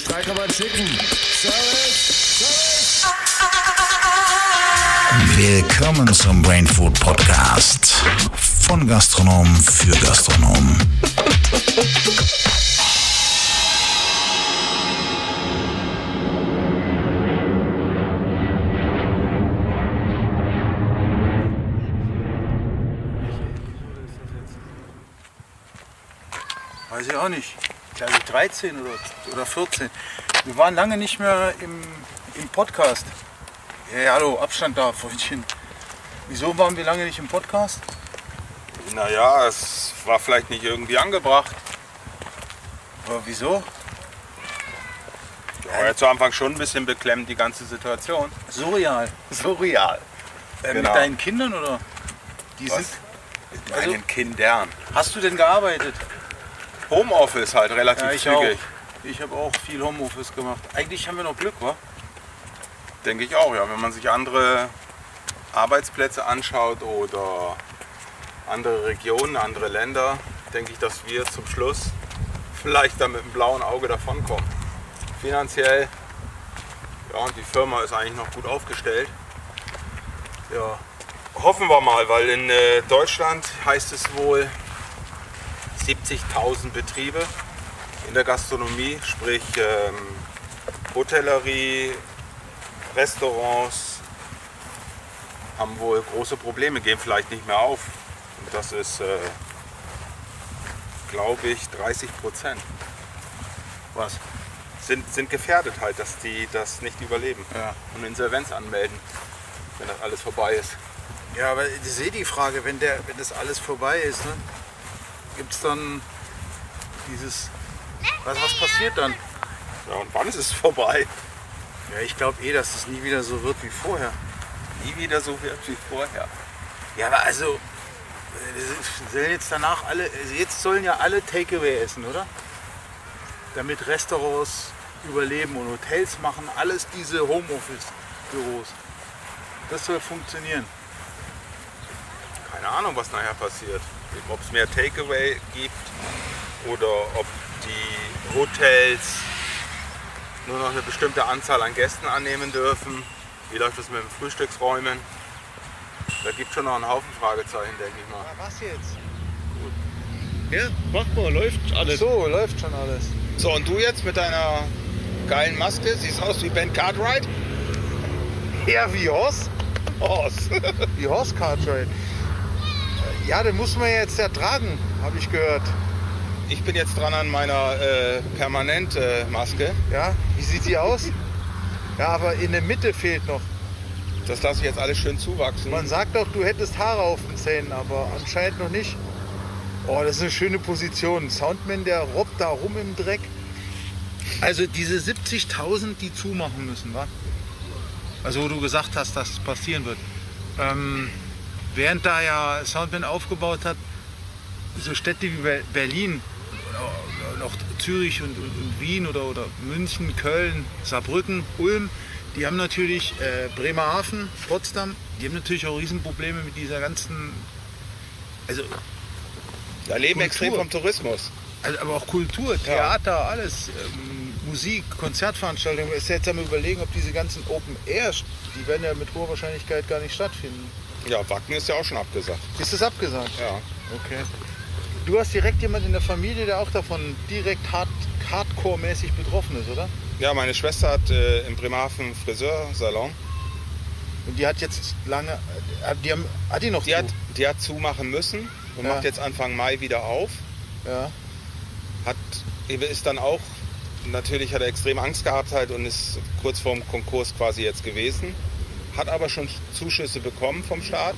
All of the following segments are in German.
Für Streicher Chicken. Service, Service. Willkommen zum Brain Food Podcast. Von Gastronom für Gastronom. Weiß ich auch nicht. Glaube ich 13 oder, oder 14. Wir waren lange nicht mehr im, im Podcast. Hey, hallo, Abstand da, Freundchen. Wieso waren wir lange nicht im Podcast? Naja, es war vielleicht nicht irgendwie angebracht. Aber wieso? War ja zu Anfang schon ein bisschen beklemmt, die ganze Situation. Surreal. Surreal. Äh, Genau. Mit deinen Kindern oder? Die Was? sind. Mit Also- meinen Kindern. Hast du denn gearbeitet? Homeoffice halt relativ Ja, ich auch. zügig. Ich habe auch viel Homeoffice gemacht. Eigentlich haben wir noch Glück, wa? Denke ich auch, ja. Wenn man sich andere Arbeitsplätze anschaut oder andere Regionen, andere Länder, denke ich, dass wir zum Schluss vielleicht dann mit einem blauen Auge davonkommen. Finanziell, ja, und die Firma ist eigentlich noch gut aufgestellt. Ja, hoffen wir mal, weil in äh, Deutschland heißt es wohl 70.000 Betriebe in der Gastronomie, sprich ähm, Hotellerie, Restaurants haben wohl große Probleme, gehen vielleicht nicht mehr auf. Und das ist, äh, glaube ich, 30 Prozent. Was? Sind, sind gefährdet halt, dass die das nicht überleben Ja. und Insolvenz anmelden, wenn das alles vorbei ist. Ja, aber ich sehe die Frage, wenn, der, wenn das alles vorbei ist, ne, gibt es dann dieses. Was, was passiert dann? Ja, und wann ist es vorbei? Ja, ich glaube eh, dass es nie wieder so wird wie vorher. Nie wieder so wird wie vorher. Ja, aber also, äh, sollen jetzt danach alle, also jetzt sollen ja alle Takeaway essen, oder? Damit Restaurants überleben und Hotels machen alles diese Homeoffice-Büros. Das soll funktionieren. Keine Ahnung, was nachher passiert. Ob es mehr Takeaway gibt oder ob die Hotels nur noch eine bestimmte Anzahl an Gästen annehmen dürfen. Wie läuft es mit den Frühstücksräumen? Da gibt schon noch einen Haufen Fragezeichen, denke ich mal. Was jetzt? Ja, mach mal, läuft alles. So, läuft schon alles. So, und du jetzt mit deiner geilen Maske? Siehst aus wie Ben Cartwright? Ja, wie Horst? Horst. Wie Horst Cartwright. Ja, den muss man jetzt ja tragen, habe ich gehört. Ich bin jetzt dran an meiner äh, Permanent-Maske. Ja, wie sieht die aus? Ja, aber in der Mitte fehlt noch. Das lasse ich jetzt alles schön zuwachsen. Man sagt doch, du hättest Haare auf den Zähnen, aber anscheinend noch nicht. Oh, das ist eine schöne Position. Soundman, der robbt da rum im Dreck. Also diese 70.000, die zumachen müssen, wa? Also wo du gesagt hast, dass es passieren wird. Ähm, während da ja Soundman aufgebaut hat, so Städte wie Ber- Berlin, auch Zürich und, und, und Wien oder, oder München, Köln, Saarbrücken, Ulm, die haben natürlich äh, Bremerhaven, Potsdam, die haben natürlich auch Riesenprobleme mit dieser ganzen, also, Da leben Kultur. extrem vom Tourismus. also aber auch Kultur, Theater, alles, ähm, Musik, Konzertveranstaltungen. Es ist jetzt am überlegen, ob diese ganzen Open Air, die werden ja mit hoher Wahrscheinlichkeit gar nicht stattfinden. Ja, Wacken ist ja auch schon abgesagt. Ist das abgesagt? Ja. Okay. Du hast direkt jemand in der Familie, der auch davon direkt hard, hardcore-mäßig betroffen ist, oder? Ja, meine Schwester hat äh, in Bremerhaven Friseursalon. Und die hat jetzt lange, äh, die haben, hat die noch Die zu? hat, die hat zumachen müssen und Ja. macht jetzt Anfang Mai wieder auf. ja. Hat, ist dann auch, natürlich hat er extrem Angst gehabt halt und ist kurz vorm Konkurs quasi jetzt gewesen. Hat aber schon Zuschüsse bekommen vom Staat.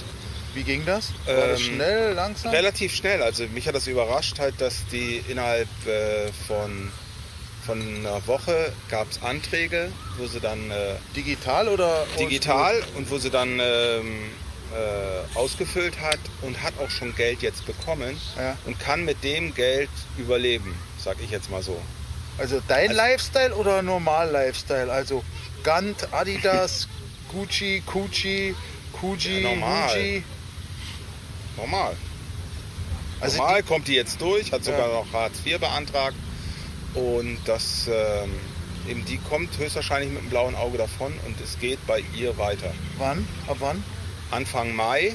Wie ging das? War das Ähm, schnell, langsam? Relativ schnell. Also mich hat das überrascht halt, dass die innerhalb äh, von, von einer Woche gab es Anträge, wo sie dann äh, Digital oder digital und wo sie dann ähm, äh, ausgefüllt hat und hat auch schon Geld jetzt bekommen Ja. und kann mit dem Geld überleben, sag ich jetzt mal so. Also dein Lifestyle oder normal Lifestyle? Also Gant, Adidas, Gucci, Gucci, Kuji, Ja, normal. Gucci. Normal. Also Normal kommt die jetzt durch, hat sogar Ja. noch Hartz IV beantragt und das ähm, eben die kommt höchstwahrscheinlich mit dem blauen Auge davon und es geht bei ihr weiter. Wann? Ab wann? Anfang Mai,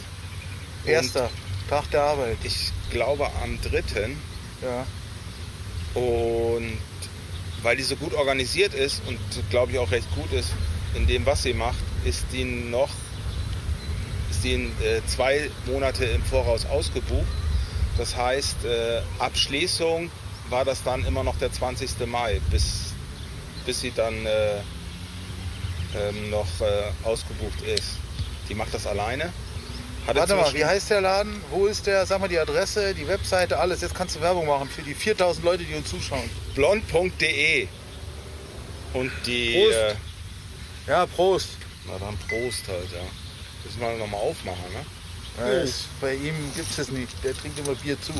Erster. Tag der Arbeit. ich glaube am 3. Ja. Und weil die so gut organisiert ist und glaube ich auch recht gut ist in dem, was sie macht, ist die noch ist die in, äh, zwei Monate im Voraus ausgebucht. Das heißt, äh, Abschließung war das dann immer noch der 20. Mai, bis, bis sie dann äh, ähm, noch äh, ausgebucht ist. Die macht das alleine. Hatte Warte mal, wie heißt der Laden? Wo ist der? Sag mal die Adresse, die Webseite, alles. Jetzt kannst du Werbung machen für die 4000 Leute, die uns zuschauen. blond.de und die Prost. äh, Ja, Prost. Na dann Prost halt, ja. Müssen wir nochmal aufmachen, ne? Ja, ist, bei ihm gibt es das nicht. Der trinkt immer Bier zu.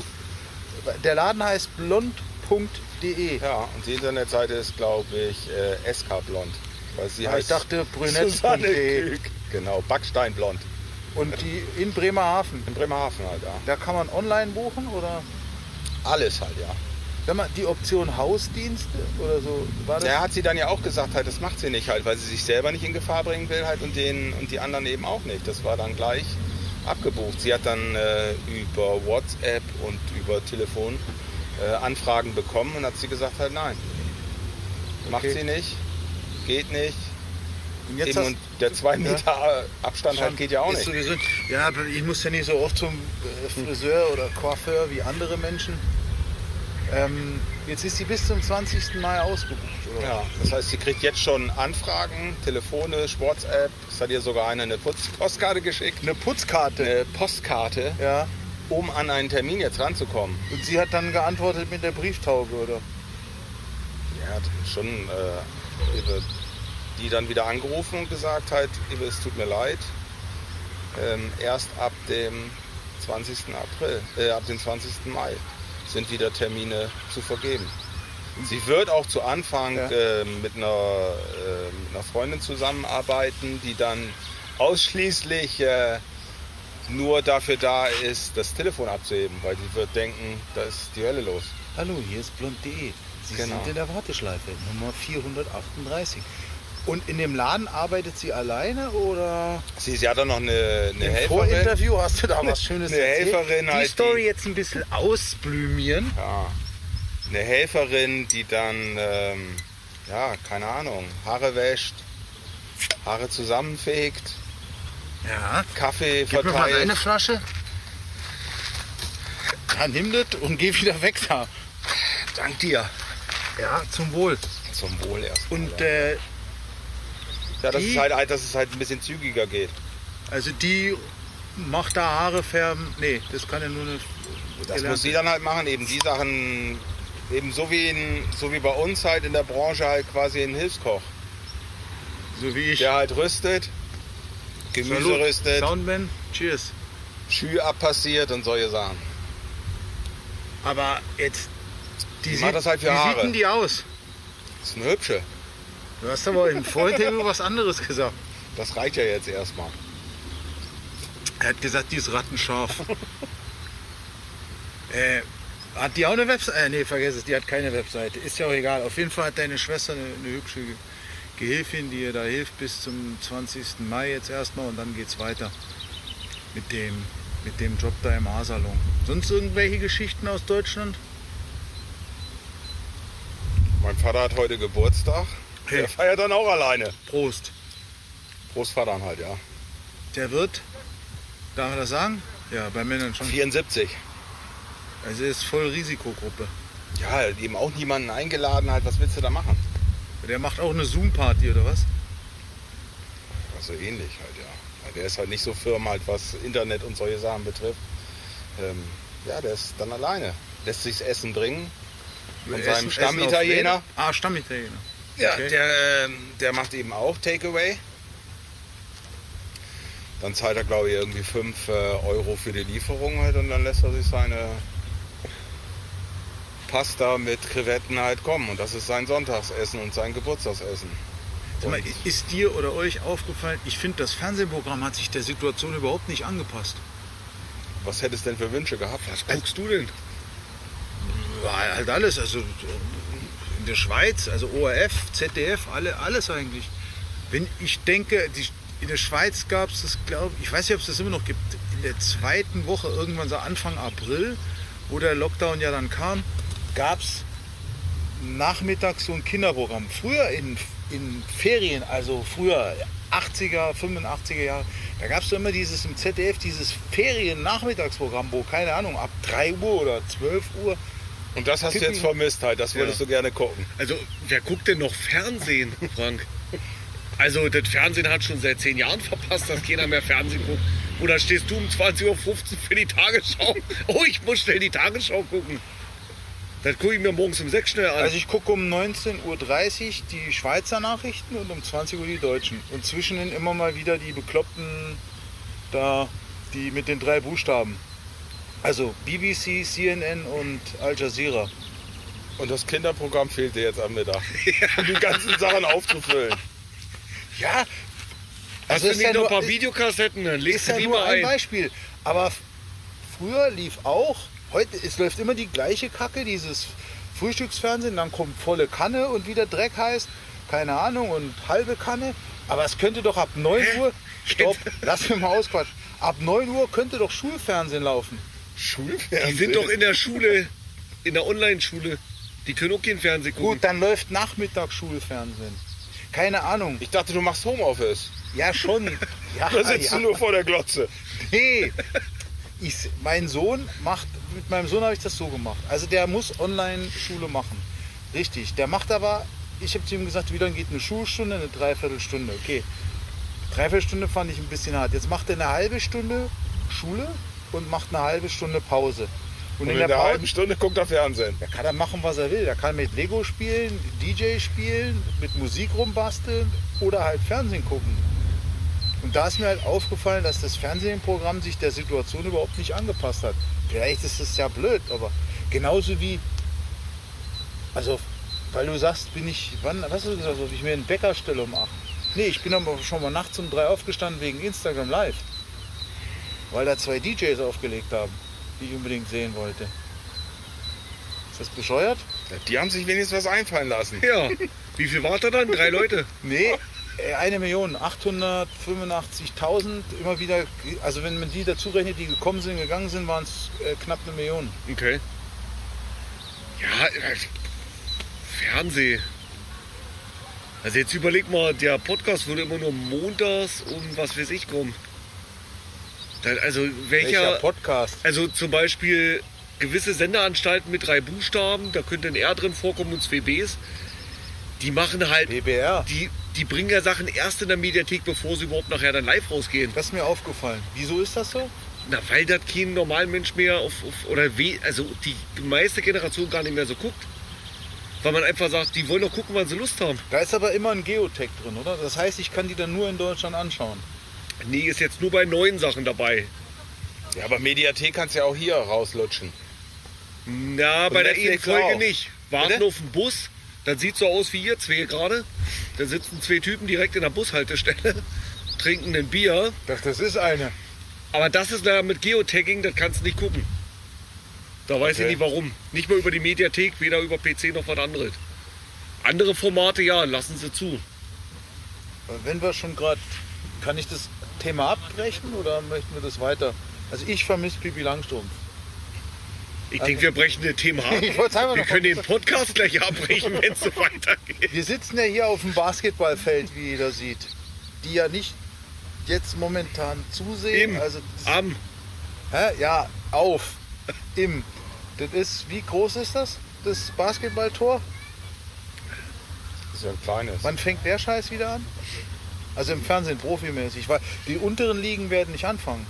Der Laden heißt blond.de. Ja, und die Internetseite ist, glaube ich, äh, SK Blond. Weil sie heißt ich dachte brünett.de. Genau, Backsteinblond. Und die in Bremerhaven. In Bremerhaven halt, ja. Da kann man online buchen oder? Alles halt, ja. Sag mal, die Option Hausdienste oder so, war das? Der hat sie dann ja auch gesagt, halt, das macht sie nicht halt, weil sie sich selber nicht in Gefahr bringen will halt und, den, und die anderen eben auch nicht. Das war dann gleich abgebucht. Sie hat dann äh, über WhatsApp und über Telefon äh, Anfragen bekommen und hat sie gesagt halt nein. Macht Okay. sie nicht, geht nicht. Und jetzt Eben, hast, und der 2 Meter Abstand halt geht ja auch nicht. Sowieso, ja, ich muss ja nicht so oft zum äh, Friseur oder Coiffeur wie andere Menschen. Ähm, jetzt ist sie bis zum 20. Mai ausgebucht, oder? Ja, das heißt, sie kriegt jetzt schon Anfragen, telefonisch, WhatsApp. Es hat ihr sogar einer eine Putz Postkarte geschickt. Eine Putzkarte. Eine Postkarte, Ja. um an einen Termin jetzt ranzukommen. Und sie hat dann geantwortet mit der Brieftaube, oder? Ja, hat schon äh, ihre, die dann wieder angerufen und gesagt halt, Ibe, es tut mir leid. Ähm, erst ab dem 20. April, äh, ab dem 20. Mai sind wieder Termine zu vergeben. Sie wird auch zu Anfang Ja. äh, mit, einer, äh, mit einer Freundin zusammenarbeiten, die dann ausschließlich äh, nur dafür da ist, das Telefon abzuheben, weil sie wird denken, da ist die Hölle los. Hallo, hier ist blond.de. Sie Genau. sind in der Warteschleife, Nummer 438. Und in dem Laden arbeitet sie alleine oder Sie, sie hat dann noch eine, eine im Helferin. Vorinterview hast du da was Schönes eine erzählt? Helferin Die halt, Story die- jetzt ein bisschen ausblümieren. Ja, eine Helferin, die dann, ähm, ja, keine Ahnung, Haare wäscht, Haare zusammenfegt, Ja, Kaffee Gib mir mal verteilt. Flasche. Ja, nimm das und geh wieder weg da. Dank dir. Ja, zum Wohl. Zum Wohl erst. Und äh, ja, dass die- es, halt, dass es halt ein bisschen zügiger geht. also die macht da Haare färben. Nee, das kann ja nur eine. Das muss sie dann halt machen, eben die Sachen, eben so wie, in, so wie bei uns halt in der Branche halt quasi ein Hilfskoch, So wie ich. der halt rüstet, Gemüse Salut. rüstet, Soundman, cheers. Schü abpassiert und solche Sachen. Aber jetzt. Die, Die macht das halt für wie Haare. sieht denn die aus? Das ist eine hübsche. Du hast aber im Vorinterview was anderes gesagt. Das reicht ja jetzt erstmal. Er hat gesagt, die ist rattenscharf. äh, hat die auch eine Webseite? Äh, nee, vergiss es, die hat keine Webseite. Ist ja auch egal. Auf jeden Fall hat deine Schwester eine, eine hübsche Ge- Gehilfin, die ihr da hilft bis zum 20. Mai jetzt erstmal und dann geht's weiter mit dem, mit dem Job da im Haarsalon. Sonst irgendwelche Geschichten aus Deutschland? Mein Vater hat heute Geburtstag. Hey. Der feiert dann auch alleine. Prost. Großvater halt, ja. Der wird, darf man das sagen? Ja, bei Männern schon. 74. Also er ist voll Risikogruppe. Ja, eben auch niemanden eingeladen halt. Was willst du da machen? Der macht auch eine Zoom-Party oder was? Also ähnlich halt, ja. Der ist halt nicht so firm halt, was Internet und solche Sachen betrifft. Ähm, ja, der ist dann alleine. Lässt sich das Essen bringen. Von seinem Stammitaliener. Ah, Stammitaliener. Ja, Okay. der, ähm, der macht eben auch Takeaway. Dann zahlt er, glaube ich, irgendwie 5 äh, Euro für die Lieferung halt und dann lässt er sich seine Pasta mit Krevetten halt kommen. Und das ist sein Sonntagsessen und sein Geburtstagsessen. Mal, ist dir oder euch aufgefallen, ich finde, das Fernsehprogramm hat sich der Situation überhaupt nicht angepasst. was hättest du denn für Wünsche gehabt? Was guckst du denn? War halt alles. Also der Schweiz, also ORF, ZDF, alle, alles eigentlich. Wenn ich denke, die, in der Schweiz gab es das, glaube ich, weiß nicht, ob es das immer noch gibt, in der zweiten Woche, irgendwann so Anfang April, wo der Lockdown ja dann kam, gab es nachmittags so ein Kinderprogramm. Früher in, in Ferien, also früher 80er, 85er Jahre, da gab es immer dieses im ZDF, dieses Ferien-Nachmittagsprogramm, wo, keine Ahnung, ab 3 Uhr oder 12 Uhr. Und das hast du Pippi- jetzt vermisst halt, das würdest Ja. du gerne gucken. Also, wer guckt denn noch Fernsehen, Frank? Also, das Fernsehen hat schon seit zehn Jahren verpasst, dass keiner mehr Fernsehen guckt. Oder stehst du um 20.15 Uhr für die Tagesschau? Oh, ich muss schnell die Tagesschau gucken. Das gucke ich mir morgens um sechs schnell an. Also ich gucke um 19.30 Uhr die Schweizer Nachrichten und um 20 Uhr die deutschen. Und zwischendrin immer mal wieder die Bekloppten da, die mit den drei Buchstaben. Also BBC, CNN und Al Jazeera. Und das Kinderprogramm fehlt dir jetzt am Mittag. Um die ganzen Sachen aufzufüllen. Ja, also ist nicht ja, noch ein nur, paar Videokassetten? Dann ist legst du ja die nur mal ein ein. Beispiel. Aber früher lief auch, heute, es läuft immer die gleiche Kacke, dieses Frühstücksfernsehen, dann kommt volle Kanne und wieder Dreck heißt, keine Ahnung, und halbe Kanne. Aber es könnte doch ab 9 Uhr, stopp, lass mich mal ausquatschen, ab 9 Uhr könnte doch Schulfernsehen laufen. Schulfernsehen. Die sind doch in der Schule, in der Online-Schule. Die können auch kein Fernsehen gucken. Gut, dann läuft Nachmittag Schulfernsehen. Keine Ahnung. Ich dachte, du machst Homeoffice. Ja, schon. Ja, Da sitzt ja. du nur vor der Glotze. Nee. Ich, mein Sohn macht, mit meinem Sohn habe ich das so gemacht. Also der muss Online-Schule machen. Richtig. Der macht aber, ich habe zu ihm gesagt, wie lange geht eine Schulstunde? Eine Dreiviertelstunde. Okay. Dreiviertelstunde fand ich ein bisschen hart. Jetzt macht er eine halbe Stunde Schule und macht eine halbe Stunde Pause. Und, Und in der der halben Stunde guckt er Fernsehen. da kann er machen, was er will. Er kann mit Lego spielen, DJ spielen, mit Musik rumbasteln oder halt Fernsehen gucken. Und da ist mir halt aufgefallen, dass das Fernsehprogramm sich der Situation überhaupt nicht angepasst hat. Vielleicht ist es ja blöd, aber genauso wie, also, weil du sagst, bin ich, wann, was hast du gesagt, ob ich mir einen Wecker stelle um 8? Nee, ich bin aber schon mal nachts um 3 aufgestanden wegen Instagram Live. Weil da zwei DJs aufgelegt haben, die ich unbedingt sehen wollte. Ist das bescheuert? Die haben sich wenigstens was einfallen lassen. Ja. Wie viel war da dann? Drei Leute? Nee, äh, eine Million, 885.000 immer wieder, also wenn man die dazu rechnet, die gekommen sind, gegangen sind, waren es äh, knapp eine Million. Okay. Ja, äh, Fernseh. Also jetzt überleg mal, der Podcast würde immer nur montags um was weiß ich kommen. Also welcher, Welcher Podcast? also zum Beispiel gewisse Sendeanstalten mit drei Buchstaben, da könnte ein R drin vorkommen und zwei Bs. Die machen halt, BBR. die, die bringen ja Sachen erst in der Mediathek, bevor sie überhaupt nachher dann live rausgehen. Das ist mir aufgefallen. Wieso ist das so? Na, weil das kein Normalmensch mehr auf, auf oder we, also die meiste Generation gar nicht mehr so guckt. Weil man einfach sagt, die wollen doch gucken, wann sie Lust haben. Da ist aber immer ein Geotech drin, oder? Das heißt, ich kann die dann nur in Deutschland anschauen. Nee, ist jetzt nur bei neuen Sachen dabei. Ja, aber Mediathek kannst du ja auch hier rauslutschen. Na, bei der Netflix Folge auch. nicht. Warten Bitte? auf den Bus. Das sieht so aus wie hier zwei gerade. Da sitzen zwei Typen direkt in der Bushaltestelle, trinken ein Bier. Das, das ist eine. Aber das ist da mit Geotagging, das kannst du nicht gucken. Da weiß ich Okay. nicht warum. Nicht mal über die Mediathek, weder über PC noch was anderes. Andere Formate, ja, lassen sie zu. Wenn wir schon gerade, kann ich das Thema abbrechen oder möchten wir das weiter? Also ich vermisse Pipi Langstrumpf. Ich denke, wir brechen das Thema ab. Wir noch können den Podcast gleich abbrechen, wenn es so weitergeht. Wir sitzen ja hier auf dem Basketballfeld, wie jeder sieht. Die ja nicht jetzt momentan zusehen. Im, Also, am, hä? Ja, auf. Im. Das ist, wie groß ist das? Das Basketballtor? Das ist ja ein kleines. Wann fängt der Scheiß wieder an? Also im Fernsehen profimäßig, weil die unteren Ligen werden nicht anfangen.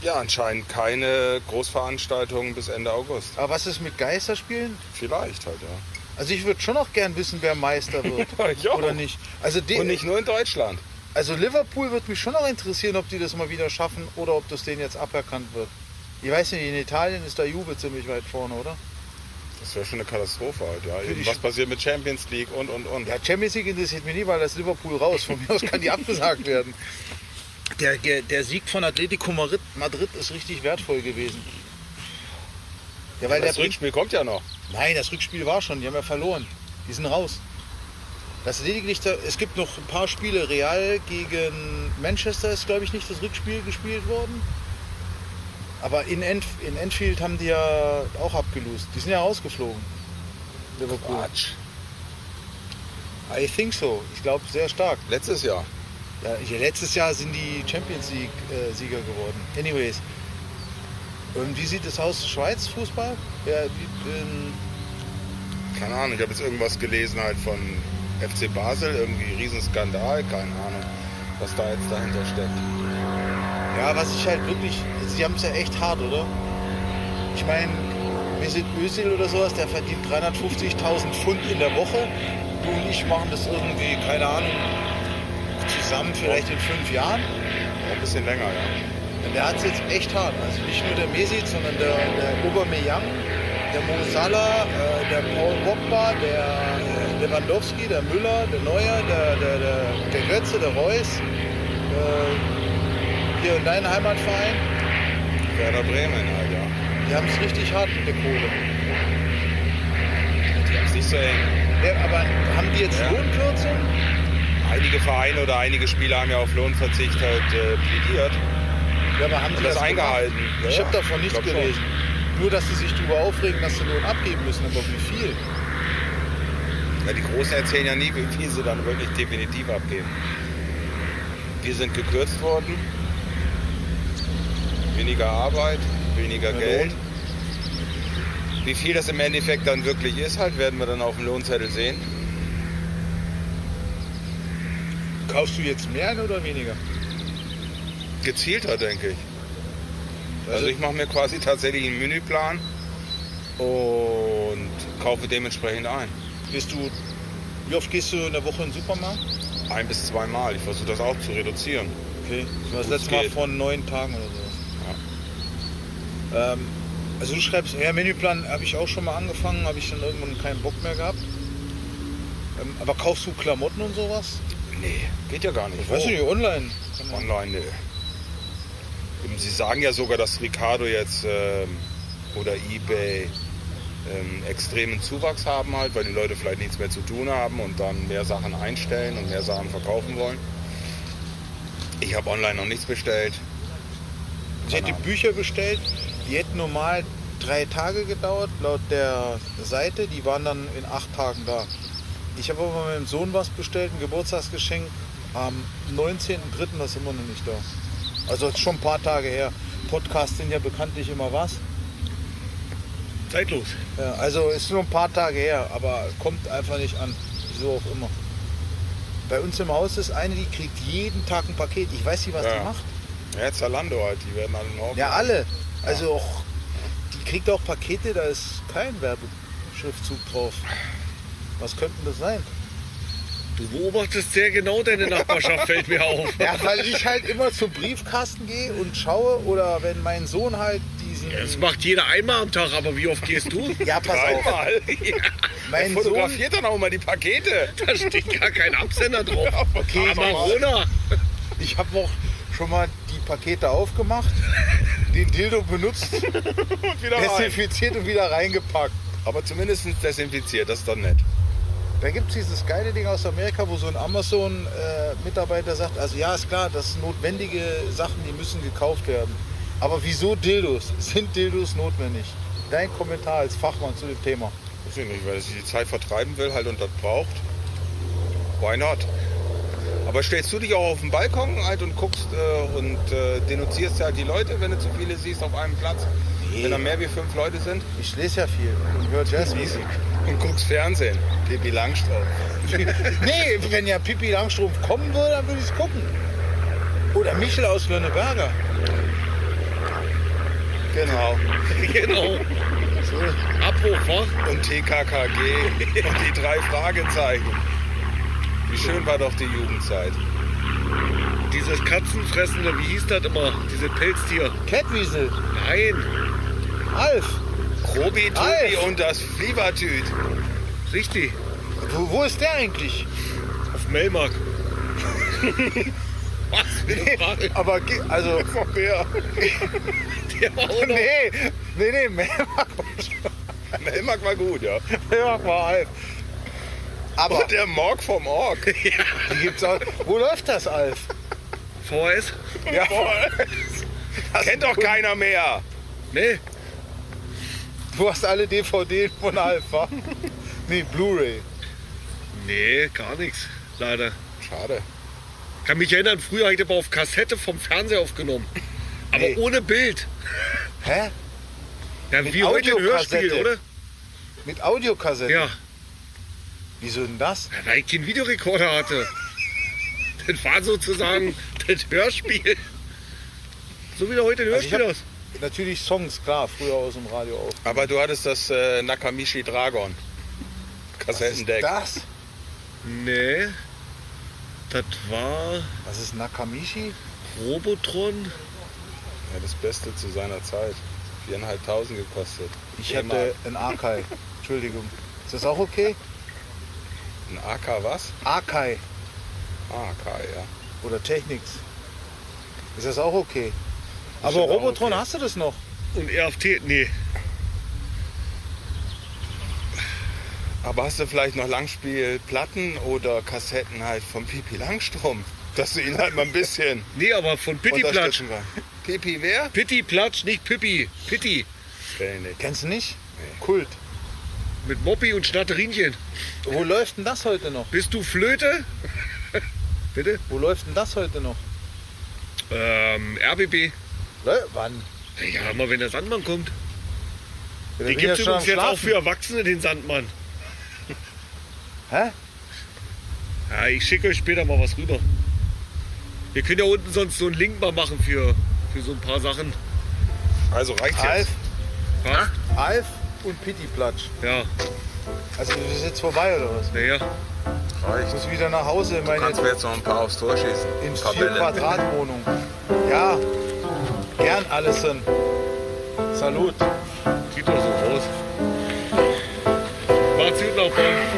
Ja, anscheinend keine Großveranstaltungen bis Ende August. Aber was ist mit Geisterspielen? Vielleicht halt, ja. Also ich würde schon auch gern wissen, wer Meister wird. Ja. Oder nicht. Also, Und nicht nur in Deutschland. also Liverpool würde mich schon noch interessieren, ob die das mal wieder schaffen oder ob das denen jetzt aberkannt wird. Ich weiß nicht, in Italien ist da Juve ziemlich weit vorne, oder? Das wäre schon eine Katastrophe halt, ja. Die Was passiert mit Champions League und und und. Ja, Champions League interessiert mich nie, weil das Liverpool raus. Von mir aus kann die abgesagt werden. Der, der, der Sieg von Atletico Madrid, Madrid ist richtig wertvoll gewesen. Ja, weil das der bringt, Rückspiel kommt ja noch. Nein, das Rückspiel war schon, die haben ja verloren. Die sind raus. Das ist lediglich, es gibt noch ein paar Spiele. Real gegen Manchester ist, glaube ich, nicht das Rückspiel gespielt worden. Aber in, Enf in Enfield haben die ja auch abgelost. Die sind ja rausgeflogen. Liverpool. Quatsch. I think so. Ich glaube sehr stark. Letztes Jahr. Ja, letztes Jahr sind die Champions League äh, Sieger geworden. Anyways. Und wie sieht es aus? Schweiz Fußball? Ja, wie, Keine Ahnung, ich habe jetzt irgendwas gelesen halt von FC Basel, irgendwie Riesenskandal, keine Ahnung, was da jetzt dahinter steckt. ja, was ich halt wirklich. Sie haben es ja echt hart, oder? Ich meine, Mesut Özil oder sowas, der verdient 350.000 Pfund in der Woche. Du und ich machen das irgendwie, keine Ahnung, zusammen vielleicht in fünf Jahren. Auch ein bisschen länger, ja. Und Der hat es jetzt echt hart. Also nicht nur der Mesut, sondern der, der Aubameyang, der Mo Salah, äh, der Paul Pogba, der äh, Lewandowski, der Müller, der Neuer, der, der, der, der Götze, der Reus. Äh, hier in deinem Heimatverein, Werder Bremen ja. die haben es richtig hart mit der Kohle. Die haben es nicht so eng. Ja, aber haben die jetzt Ja. Lohnkürzung? Einige Vereine oder einige Spieler haben ja auf Lohnverzicht halt äh, plädiert. Ja, aber haben die das das eingehalten. Ja, Ich habe davon nichts Ich glaub schon. gelesen. Nur, dass sie sich darüber aufregen, dass sie Lohn abgeben müssen. Aber wie viel? Ja, die Großen erzählen ja nie, wie viel sie dann wirklich definitiv abgeben. Wir sind gekürzt worden. Weniger Arbeit, weniger Ja, Geld. Lohn. Wie viel das im Endeffekt dann wirklich ist, halt, werden wir dann auf dem Lohnzettel sehen. Kaufst du jetzt mehr oder weniger? Gezielter, denke ich. Also ich mache mir quasi tatsächlich einen Menüplan und kaufe dementsprechend ein. Gehst du, wie oft gehst du in der Woche in den Supermarkt? Ein bis zweimal. Ich versuche das auch zu reduzieren. Okay. Das war das letzte Mal vor neun Tagen oder sowas. Ähm, also du schreibst, ja, Menüplan habe ich auch schon mal angefangen, habe ich dann irgendwann keinen Bock mehr gehabt. Ähm, aber kaufst du Klamotten und sowas? Nee, geht ja gar nicht. Ich weiß nicht, online. Online, nee. Sie sagen ja sogar, dass Ricardo jetzt ähm, oder eBay ähm, extremen Zuwachs haben halt, weil die Leute vielleicht nichts mehr zu tun haben und dann mehr Sachen einstellen und mehr Sachen verkaufen wollen. Ich habe online noch nichts bestellt. Ich hätte Bücher bestellt, die hätten normal drei Tage gedauert, laut der Seite. Die waren dann in acht Tagen da. Ich habe aber meinem Sohn was bestellt, ein Geburtstagsgeschenk. Am 19.03. das ist immer noch nicht da. Also schon ein paar Tage her. Podcasts sind ja bekanntlich immer was. Zeitlos. Ja, also ist nur ein paar Tage her, aber kommt einfach nicht an. Wieso auch immer. Bei uns im Haus ist eine, die kriegt jeden Tag ein Paket. Ich weiß nicht, was Ja. die macht. Ja, Zalando halt, die werden alle noch. Ja, alle. Also auch, die kriegt auch Pakete, da ist kein Werbeschriftzug drauf. Was könnte das sein? Du beobachtest sehr genau deine Nachbarschaft, fällt mir auf. Ja, weil ich halt immer zum Briefkasten gehe und schaue oder wenn mein Sohn halt diesen... Das macht jeder einmal am Tag, aber wie oft gehst du? Ja, pass auf. Dreimal. Mein Er Sohn, fotografiert dann auch mal die Pakete. Da steht gar kein Absender drauf. Okay, Amarona. ich habe auch schon mal Pakete aufgemacht, den Dildo benutzt, Und wieder rein. desinfiziert und wieder reingepackt. Aber zumindest desinfiziert, das ist dann nett. Da gibt es dieses geile Ding aus Amerika, wo so ein Amazon-Mitarbeiter sagt, also ja, ist klar, das sind notwendige Sachen, die müssen gekauft werden. Aber wieso Dildos? Sind Dildos notwendig? Dein Kommentar als Fachmann zu dem Thema. Weiß ich nicht, weil er sich die Zeit vertreiben will halt und das braucht. Why not? Aber stellst du dich auch auf den Balkon halt und guckst äh, und äh, denunzierst halt die Leute, wenn du zu viele siehst auf einem Platz? Wenn da mehr wie fünf Leute sind? Ich lese ja viel und höre Jazzmusik. Und guckst Fernsehen. Pippi Langstrumpf. nee, wenn ja Pippi Langstrumpf kommen würde, dann würde ich es gucken. Oder Michel aus Lönneberger. Genau. Genau. So, wa? Und TKKG und die drei Fragezeichen. Schön war doch die Jugendzeit. Dieses Katzenfressende, wie hieß das immer? Diese Pelztier. Catwiesel, Nein. Alf. Alf. und das Fliebertüt. Richtig. Wo, wo ist der eigentlich? Auf Melmark. Was. Aber also. Der war auch noch. nee, nee, nee, Melmark war Melmark war gut, ja. Ja, war Alf. Aber Und der Morg vom Org. die gibt's auch. Wo läuft das, Alf? VHS? Ja, Kennt doch keiner mehr. Nee. du hast alle DVD von Alf, wa? Nee, Blu-ray. Nee, gar nichts. Leider. Schade. Kann mich erinnern, früher habe ich aber auf Kassette vom Fernseher aufgenommen. Aber Nee. ohne Bild. Hä? Ja, Mit wie heute ein Hörspiel, Audiokassette. oder? Mit Audiokassette? Ja. Wieso denn das? Ja, Weil ich keinen Videorekorder hatte. Das war sozusagen das Hörspiel. So wie du heute ein Also Hörspiel hab- hast. Natürlich Songs, klar, früher aus dem Radio auch. Aber du hattest das äh, Nakamichi Dragon. Kassettendeck. Das? Nee. Das war Was ist Nakamichi? Robotron. Ja, das Beste zu seiner Zeit. 4.500 gekostet. Ich hatte ein Akai. Entschuldigung. Ist das auch okay? Ein AK was? Akai AK, ja. oder Technics. Ist das auch okay? Aber Bestimmt auch Robotron okay. hast du das noch? Und RFT, nee. Aber hast du vielleicht noch Langspielplatten oder Kassetten halt vom Pipi Langstrom? Dass du ihn halt mal ein bisschen Nee, aber von Pitti Platsch. Pipi wer? Pitti Platsch, nicht Pippi. Pitti. Kennst du nicht? Kult. Mit Moppi und Schnatterinchen. Wo läuft denn das heute noch? Bist du Flöte? Bitte? Wo läuft denn das heute noch? Ähm, RBB. Lä- Wann? Ja, mal wenn der Sandmann kommt. Ja, Den gibt es übrigens jetzt auch für. Erwachsene, den Sandmann. Hä? Ja, ich schicke euch später mal was rüber. Wir können ja unten sonst so einen Link mal machen für, für so ein paar Sachen. Also reicht's Alf, jetzt. Was? Alf und Pitti Platsch. Ja, Also das ist jetzt vorbei oder was? naja. Ich Reicht. muss wieder nach Hause in Du meine kannst mir jetzt noch ein paar aufs Tor schießen. in paar vier Bälle. Quadratwohnung. Ja, gern Allison. Salut. Sieht doch so aus. Macht's gut noch, Tschüss.